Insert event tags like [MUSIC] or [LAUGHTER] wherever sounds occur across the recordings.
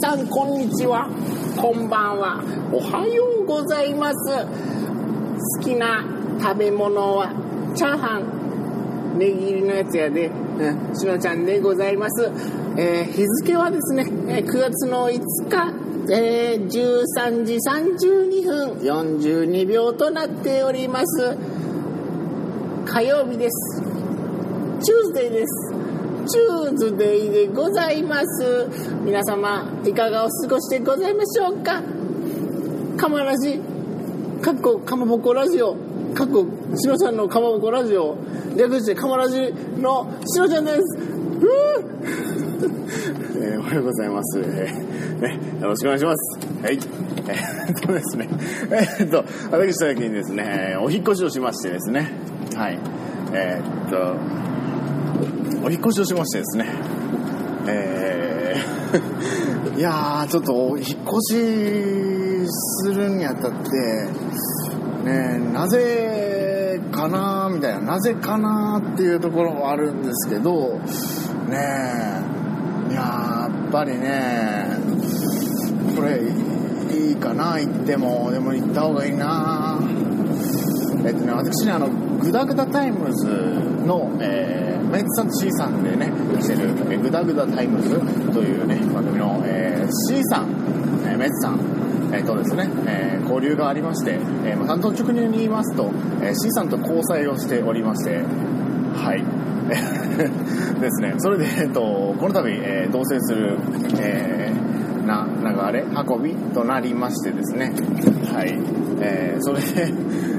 さん、こんにちは。こんばんは。おはようございます。好きな食べ物は、チャーハン。ネギ入りのやつやで、うん、しのちゃんでございます。えー日付はですね、え9月の5日、えー13時32分42秒となっております。火曜日です。チューズデーです。チューズデーでございます。皆様、いかがお過ごしでございましょうか？かまラジ、かっこかまぼこラジオ、かっこしのちゃんのかまぼこラジオ、略してかまラジのしのちゃんです。う [LAUGHS] えーおはようございます。えーね、よろしくお願いします。はい。えー [LAUGHS] っとですね、えーっと、私最近ですね、お引越しをしましてですね、はい。えーっと、お引っ越しをしましてですね、えー [LAUGHS] いやー、ちょっとお引っ越しするにあたって、ね、なぜかなみたいな、なぜかなっていうところもあるんですけど、ねいややっぱりね、これ、いいかな行っても、でも行った方がいいなえっとね、私ね、あの、グダグダタイムズの、えー、メイツさんと C さんでね、してる、えグダグダタイムズというね、番組の、えー C さん、えーメイツさん、えーとですね、えー交流がありまして、えーまあ、単刀直入に言いますと、えー C さんと交際をしておりまして、はい。[LAUGHS] ですね。それで、えっと、この度、えー同棲する、えーな、流れ、運びとなりましてですね。はい。えーそれで、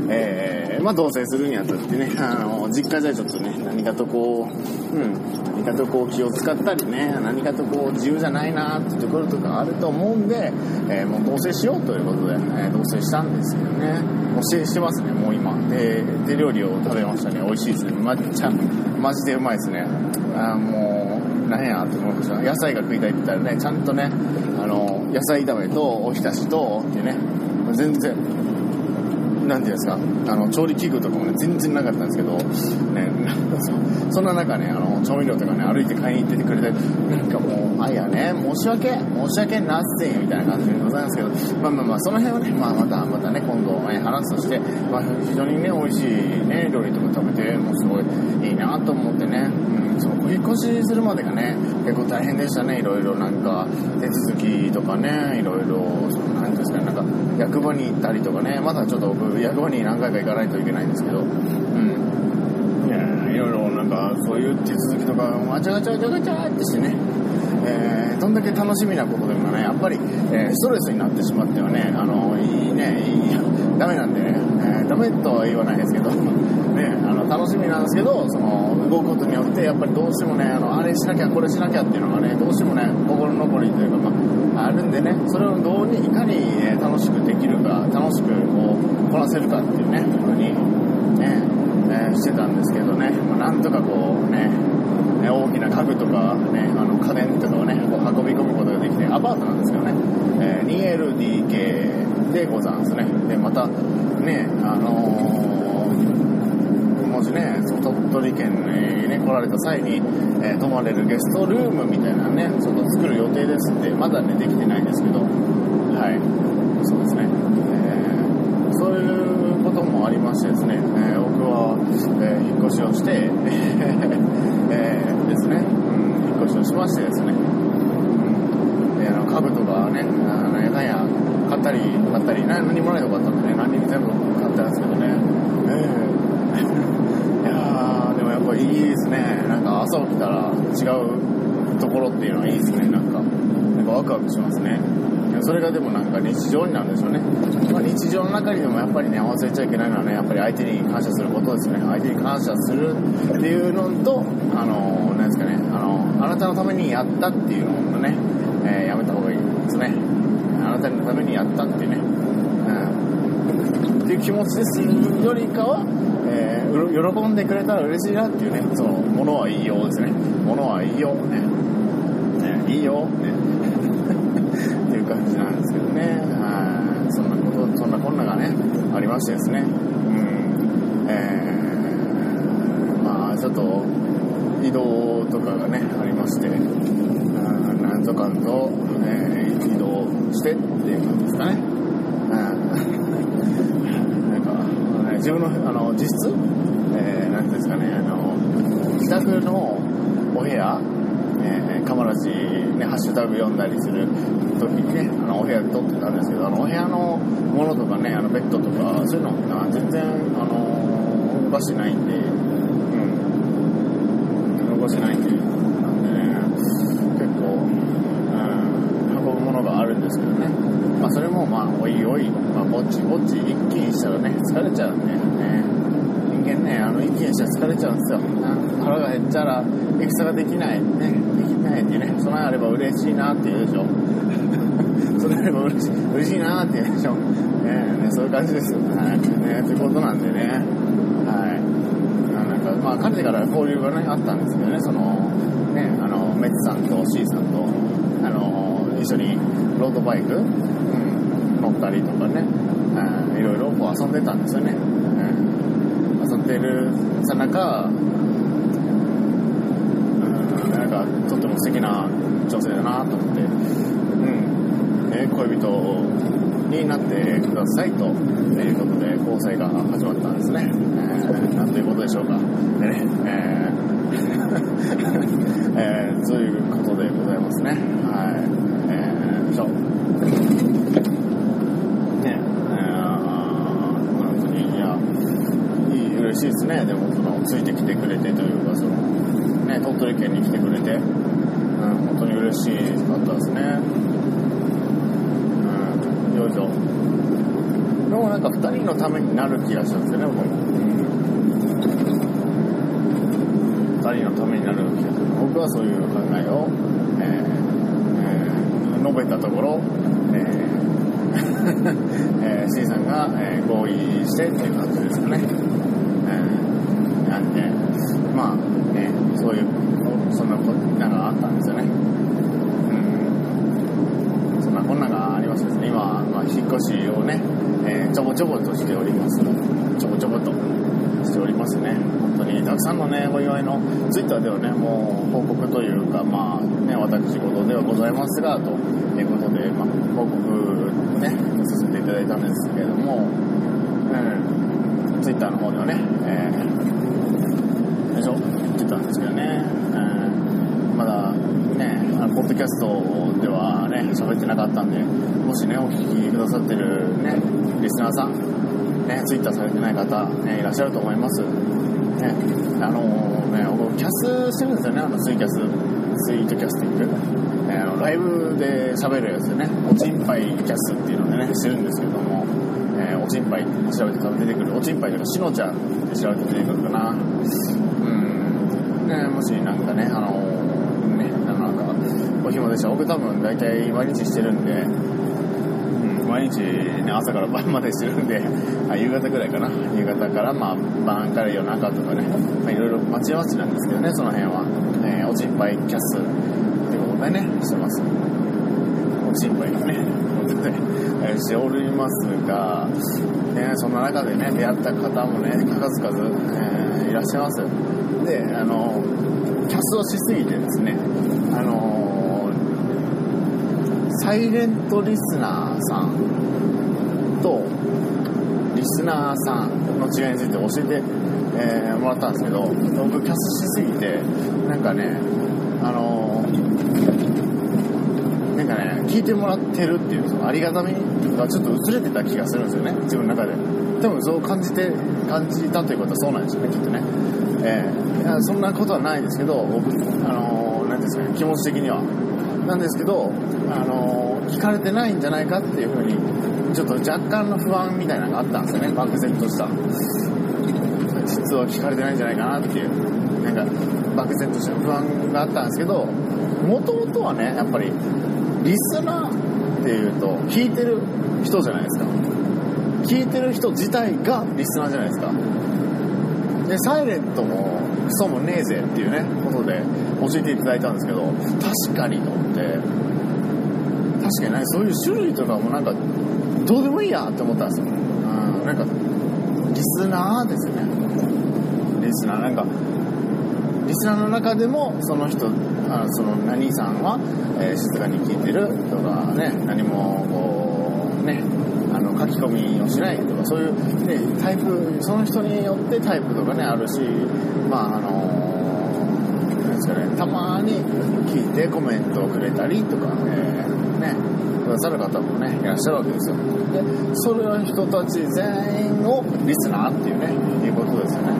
えーまあ、同棲するにあたってね、あの、実家じゃちょっとね、何かとこう、うん、何かとこう気を使ったりね、何かとこう自由じゃないなってところとかあると思うんで、えーもう同棲しようということで、えー同棲したんですけどね。もうしてますね、もう今。で、手料理を食べましたね。美味しいですね。まっちゃ、マジでうまいですね。あもう、なんやと思いました。野菜が食いたいって言ったらね、ちゃんとね、あの、野菜炒めとおひたしと、ってね、全然、なんていうんですか、あの、調理器具とかもね、全然なかったんですけど、ね、[LAUGHS] そんな中ね、あの、調味料とかね、歩いて買いに行っててくれて、なんかもう、あ、いやね、申し訳、申し訳なっせんみたいな感じでございますけど、まあまあまあ、その辺はね、まあまた、またね、今度、ね、話すとして、まあ、非常にね、美味しいね、料理とか食べて、もうすごいいいなと思ってね、うん、その、引っ越しするまでがね、結構大変でしたね、いろいろなんか、手続きとかね、いろいろ、その、なんていうんですかね、なんか、役場に行ったりとかね、まだちょっと僕、役場に何回か行かないといけないんですけど、うん。いろいろなんか、そういう手続きとか、わちゃわちゃわちゃわちゃってしてね、えーどんだけ楽しみなことでもね、やっぱり、えーストレスになってしまってはね、あの、いいね、いい、ダメなんでね、えーダメとは言わないですけど、ね、あの、楽しみなんですけど、その、動くことによって、やっぱりどうしてもね、あの、あれしなきゃ、これしなきゃっていうのがね、どうしてもね、心残りというか、まあ、あるんでね、それをどうにいかに、え楽しくできるか、楽しくこう、こなせるかっていうね、ふうに、ね、えーしてたんですけどね、まあ、なんとかこうね、ね大きな家具とかね、あの家電とかをね、こう運び込むことができて、アパートなんですけどね、えー 2LDK でございますね。で、また、ね、あのーもしね、鳥取県にね、来られた際に、えー泊まれるゲストルームみたいなね、ちょっと作る予定ですって、まだね、できてないんですけど、はい、そうですね。えーそういうこともありましてですね、えー僕は、えー引っ越しをして、[LAUGHS] えーですね、うん、引っ越しをしましてですね、うん。であの家具とかね、あのやかんや買ったり、買ったり、何もないとこあったんでね、何人全部買ったんですけどね、えー。[LAUGHS] いやー、でもやっぱいいですね、なんか朝起きたら違うところっていうのはいいですね、なんか、なんかワクワクしますね。それがでもなんか日常になるんでしょうね。まあ、日常の中にでもやっぱりね、忘れちゃいけないのはね、やっぱり相手に感謝することですね。相手に感謝するっていうのと、あの、なんですかね、あの、あなたのためにやったっていうのをね、えーやめた方がいいですね。あなたのためにやったっていうね、うん、っていう気持ちですよりかは、えー喜んでくれたら嬉しいなっていうね、その、ものはいいようですね。ものはいいよ、ね。ねいいよ、ね。感じなんですけどね。はいそんなこと、そんなこんながね、ありましてですね。うん。えー、まあちょっと、移動とかがね、ありまして、あなんとかと、してっていう感じですかね。なんか、ね自分の、あの、実質、えー、なんていうんですかね、あの、自宅のお部屋、えー、カマラジ、ね、ハッシュタグ読んだりする時にね、あの、お部屋で撮ってたんですけど、あの、お部屋のものとかね、あの、ベッドとか、そういうのあ全然、あの、動かしてないんで、うん。動かしてないんで、なんでね、結構、うん、運ぶものがあるんですけどね。まあ、それも、まあ、おいおい、まあ、ぼちぼち一気にしたらね、疲れちゃうんで、ね。間ね、あの、一気にしたら疲れちゃうんですよ。うん腹が減っちゃら、戦ができない、ね、できないってね、それあれば嬉しいなって言うでしょ。[LAUGHS] それあれば嬉しい、嬉しいなって言うでしょ。ねね、そういう感じですよ。はい。ね、ということなんでね、はい。なんか、まあ、彼から交流がね、あったんですけどね、その、ね、あの、メッツさんと C さんと、あの、一緒にロードバイク、うん、乗ったりとかね、うんいろいろこう遊んでたんですよね。うん、遊んでるさなか、なんか、とっても素敵な女性だなと思って、うん、ね、恋人になってくださいということで、交際が始まったんですね。えー、なんということでしょうか。でね、えー [LAUGHS] えー、そういうことでございますね。はい。えー、そう。ね、えー、本当に、いや、いい、嬉しいですね。でも、その、ついてきてくれてというか、その、ね、鳥取県に来てくれて、うん、本当に嬉しかったですね。うん、よいしょ。でもなんか二人のためになる気がしたんですよね、僕も。二人のためになる気がする。僕はそういう考えを、えーえー述べたところ、えー [LAUGHS] えー、C さんが、えー合意してっていう感じですかね。えーなんで、まあ、ね、そういう、そんなこなんかあったんですよね。うん。そんなこんながありましてですね、今、まあ、引っ越しをね、えーちょぼちょぼとしております。ちょぼちょぼとしておりますね。本当に、たくさんのね、お祝いの、ツイッターではね、もう報告というか、まあ、ね、私事ではございますが、ということで、まあ、報告ね、させていただいたんですけれども、うん、ツイッターの方ではね、えー、でしょ言ってたんですけどね、うん、まだね、あのポッドキャストではね、喋ってなかったんで、もしね、お聞きくださってるね、リスナーさん、ね、ツイッターされてない方、ね、いらっしゃると思います。ね、あのね、僕、キャスしてるんですよね、あのツイキャス、ツイートキャスティング。ね、あのライブで喋るやつでね、おちんぱいキャスっていうのでね、してるんですけども、えーおちんぱい調べて多分出てくる、おちんぱいとかしのちゃんって調べて出てくるかな。うん。ね、もしなんかね、あの、お暇でした、僕多分大体毎日してるんで、うん、毎日ね、朝から晩までしてるんで、[LAUGHS] あ夕方ぐらいかな。夕方から、まあ、晩から夜中とかね、まあ、いろいろ待ち合わせなんですけどね、その辺は。えーおちんぱいキャスっていうことでね、してます。おちんぱいがね、しておりますが、ね、そんな中でね、出会った方もね、数々、えーいらっしゃいます。で、あの、キャスをしすぎてですね、あのサイレントリスナーさんとリスナーさんの違いについて教えて、えーもらったんですけど僕キャスしすぎてなんかねあのなんかね聞いてもらってるっていうそのありがたみがちょっと薄れてた気がするんですよね自分の中で。多分そう感じて感じたということはそうなんですよねきっとね。えーいやそんなことはないですけど僕あの何ですかね気持ち的には。なんですけど、あの聞かれてないんじゃないかっていうふうに、ちょっと若干の不安みたいなのがあったんですよね、漠然とした。実は聞かれてないんじゃないかなっていう、なんか、漠然とした不安があったんですけど、もともとはね、やっぱり、リスナーっていうと、聞いてる人じゃないですか。聞いてる人自体がリスナーじゃないですか。で、サイレントもクソもねえぜっていうね、ことで教えていただいたんですけど、確かにと思って、確かにね、そういう種類とかもなんか、どうでもいいやって思ったんですよ。うん、なんか、リスナーですよね。リスナー、なんか、リスナーの中でもその人あその何さんは、えー静かに聞いてるとかね何もこうねあの書き込みをしないとかそういう、ね、タイプその人によってタイプとかねあるしまああのなんですかねたまに聞いてコメントをくれたりとか、えーね。くださる方もねいらっしゃるわけですよ。でそれの人たち全員をリスナーっていうねいうことですよね。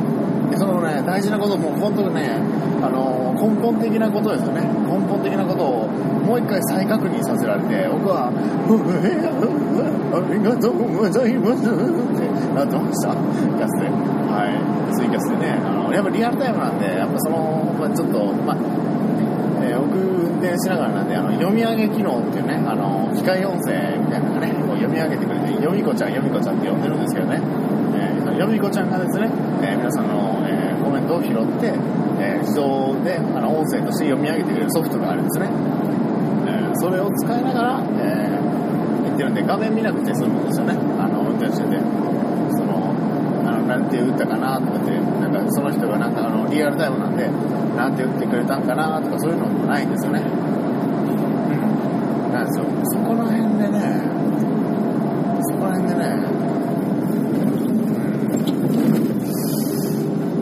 でそのね大事なことも本当にねあの根本的なことですよね。根本的なことをもう一回再確認させられて僕は「[LAUGHS] ありがとうございます」ってなってましたキャスではいツイキャスでねあのやっぱリアルタイムなんでやっぱその、まあ、ちょっとまあえー僕運転しながらなんであの読み上げ機能っていうねあの機械音声みたいなのがねこう読み上げてくれて読み子ちゃん読み子ちゃんって呼んでるんですけどね、えーその読み子ちゃんがですね、えー皆さんの、えーコメントを拾って、えー自動であの音声として読み上げてくれるソフトがあるんですね、えーそれを使いながら、えー言ってるんで画面見なくて済むんですよね。あの運転してて。なんて打ったかなとかってなんかその人がなんかあのリアルタイムなんでなんて打ってくれたんかなとかそういうのもないんですよね。うん。なんですよ。そこら辺でねそこら辺でね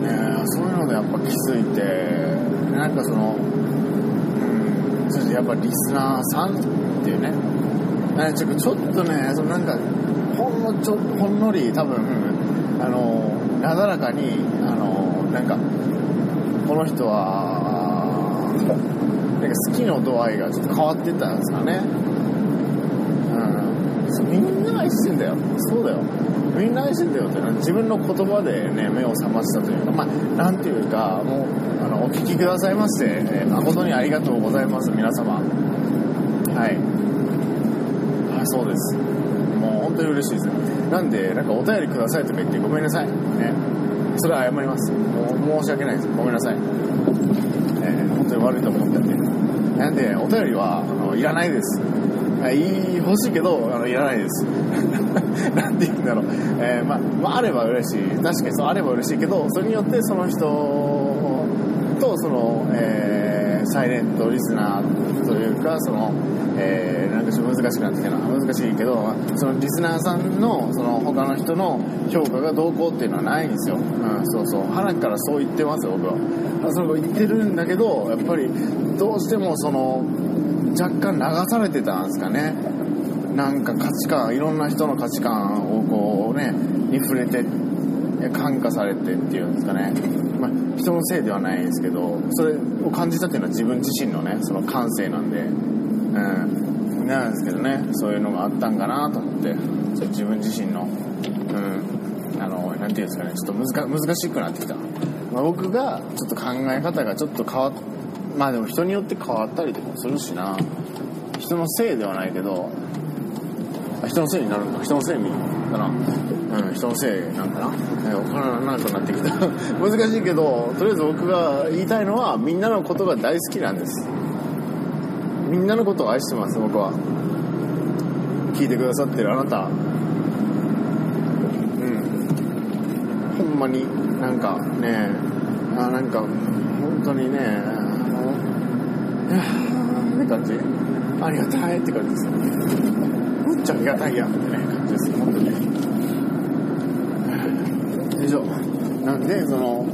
うん。ねそういうのでやっぱ気づいてなんかそのうん。そしてやっぱリスナーさんっていうね。ちょちょっとねそのなんかほんのちょほんのり多分なだらかにあのなんかこの人はなんか好きの度合いがちょっと変わってったんですかね。うん。みんな愛してんだよ。そうだよ。みんな愛してんだよって自分の言葉でね目を覚ましたというかまあなんていうかもうあのお聞きくださいまして、えー誠にありがとうございます皆様。はい。あそうです。もう本当に嬉しいです。なんでなんかお便りくださいとか言ってごめんなさい。ね。それは謝ります。もう申し訳ないです。ごめんなさい、えー本当に悪いと思ってて。なんでお便りはあのいらないです。いい欲しいけどあのいらないです。[LAUGHS] なんて言うんだろう、えーまあ、まああれば嬉しい。確かにそうあれば嬉しいけどそれによってその人とその、えーサイレントリスナーというかその、えーなんかちょっと難しくなってきたな難しいけどそのリスナーさんのその他の人の評価がどうこうっていうのはないんですよ、うん、そうそう。花からそう言ってます僕は。その言ってるんだけどやっぱりどうしてもその若干流されてたんですかね。なんか価値観いろんな人の価値観をこうねに触れて感化されてっていうんですかね、まあ、人のせいではないですけどそれを感じたっていうのは自分自身のねその感性なんでうんなんですけどねそういうのがあったんかなと思ってそれ自分自身のうんあのなんていうんですかねちょっと難しくなってきた、まあ、僕がちょっと考え方がちょっと変わっまあでも人によって変わったりとかするしな。人のせいではないけど人のせいになるんだ人のせいかなうん人のせいなんかな。え分からなくなってきた。[LAUGHS] 難しいけどとりあえず僕が言いたいのはみんなのことが大好きなんです。みんなのことを愛してます僕は。聞いてくださってるあなた。うん。ほんまになんかねあなんか本当にねあのいやーって感じありがたいって感じですむっちゃありがたいやんってね感じです本当に。以上なんでその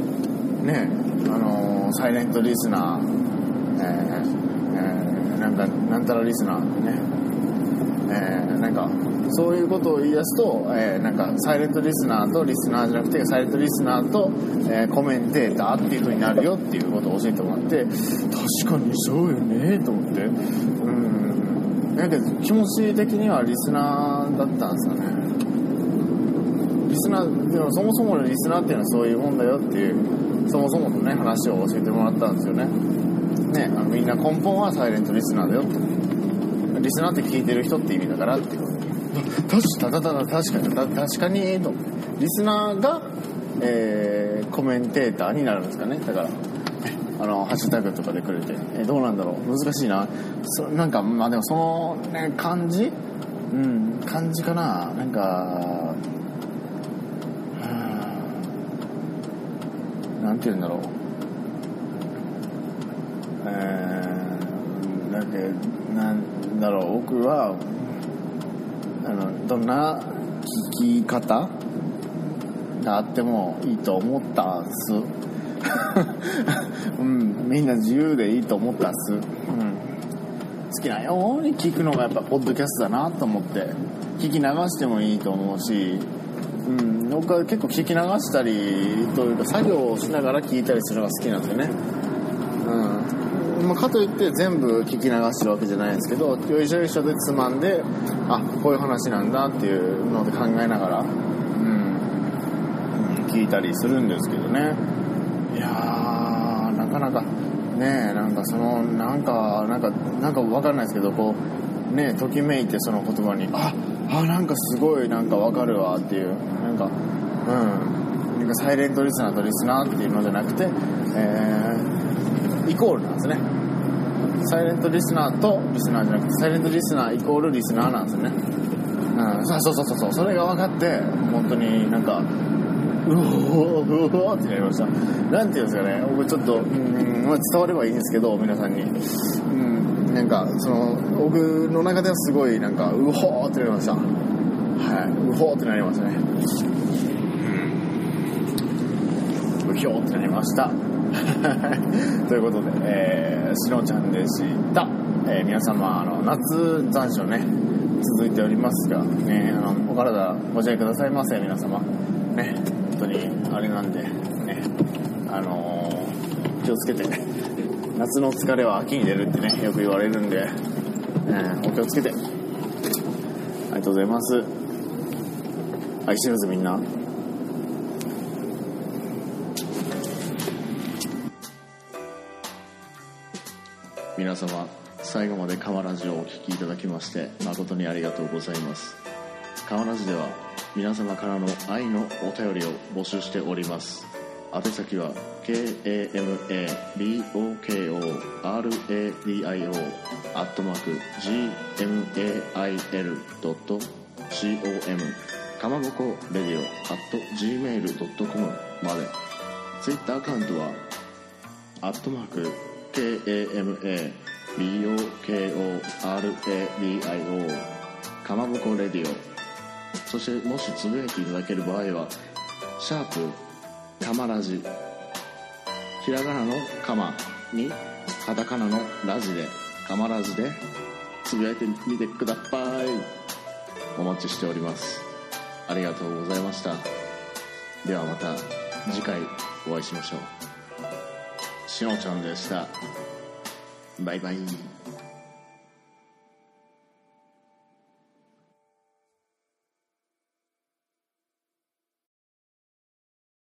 ねあのサイレントリスナー、えーえーなんかなんたらリスナーね。えーなんかそういうことを言い出すと、えーなんかサイレントリスナーとリスナーじゃなくてサイレントリスナーと、えーコメンテーターっていう風になるよっていうことを教えてもらって確かにそうよねと思って。うん。だけど気持ち的にはリスナーだったんですよね。リスナーでもそもそものリスナーっていうのはそういうもんだよっていうそもそものね話を教えてもらったんですよね。ねあのみんな根本はサイレントリスナーだよって。リスナーって聞いてる人って意味だからっていう。確かただ確かに確かにとリスナーが、えーコメンテーターになるんですかね。だからあのハッシュタグとかでくれて。えどうなんだろう。難しいな。そなんかまあでもその、ね、感じ？うん感じかな。なんかはあなんて言うんだろう。えー、だってなんだろう。僕はあのどんな聞き方があってもいいと思ったっす。[LAUGHS] うんみんな自由でいいと思ったっす、うん、好きなように聞くのがやっぱポッドキャストだなと思って。聞き流してもいいと思うし。うん、僕は結構聞き流したりというか作業をしながら聞いたりするのが好きなんですよね。うん。まあ、かといって全部聞き流してるわけじゃないんですけどよいしょよいしょでつまんであこういう話なんだっていうので考えながら、うん、聞いたりするんですけどね。いやーなかなかねなんかそのなんかなんかなんかわかんないですけどこうねときめいてその言葉にあっあなんかすごいなんかわかるわっていう。なんかうん。なんかサイレントリスナーとリスナーっていうのじゃなくて、えー、イコールなんですね。サイレントリスナーとリスナーじゃなくてサイレントリスナーイコールリスナーなんですね。うん。そうそうそうそう。それが分かって本当になんかうおーうおーってなりました。なんていうんですかね。僕ちょっとうん、まあ、伝わればいいんですけど皆さんに。うん。なんかその僕の中ではすごいなんかうほーってなりました。はい。うほーってなりましたね。うん。うひょーってなりました。[LAUGHS] ということで、えー、しのちゃんでした、えー皆様あの夏残暑ね続いておりますがねあのお体ご自愛くださいませ皆様。ね本当にあれなんでねあのー気をつけて夏の疲れは秋に出るってねよく言われるんで、えーお気をつけて。ありがとうございます。愛してるぜみんな。皆様最後まで川ラジをお聴きいただきまして誠にありがとうございます。川ラジでは皆様からの愛のお便りを募集しております。宛先は KAMABOKORADIO アットマーク GMAIL.com かまぼこレディオアット gmail.com まで。ツイッターアカウントはアットマーク KAMABOKORADIO かまぼこレディオ。そしてもしつぶやいていただける場合はシャープかまラジひらがなのかま。にカタカナのラジで。かまラジで。つぶやいてみてください。お待ちしております。ありがとうございました。ではまた次回お会いしましょう。しのちゃんでした。バイバイ。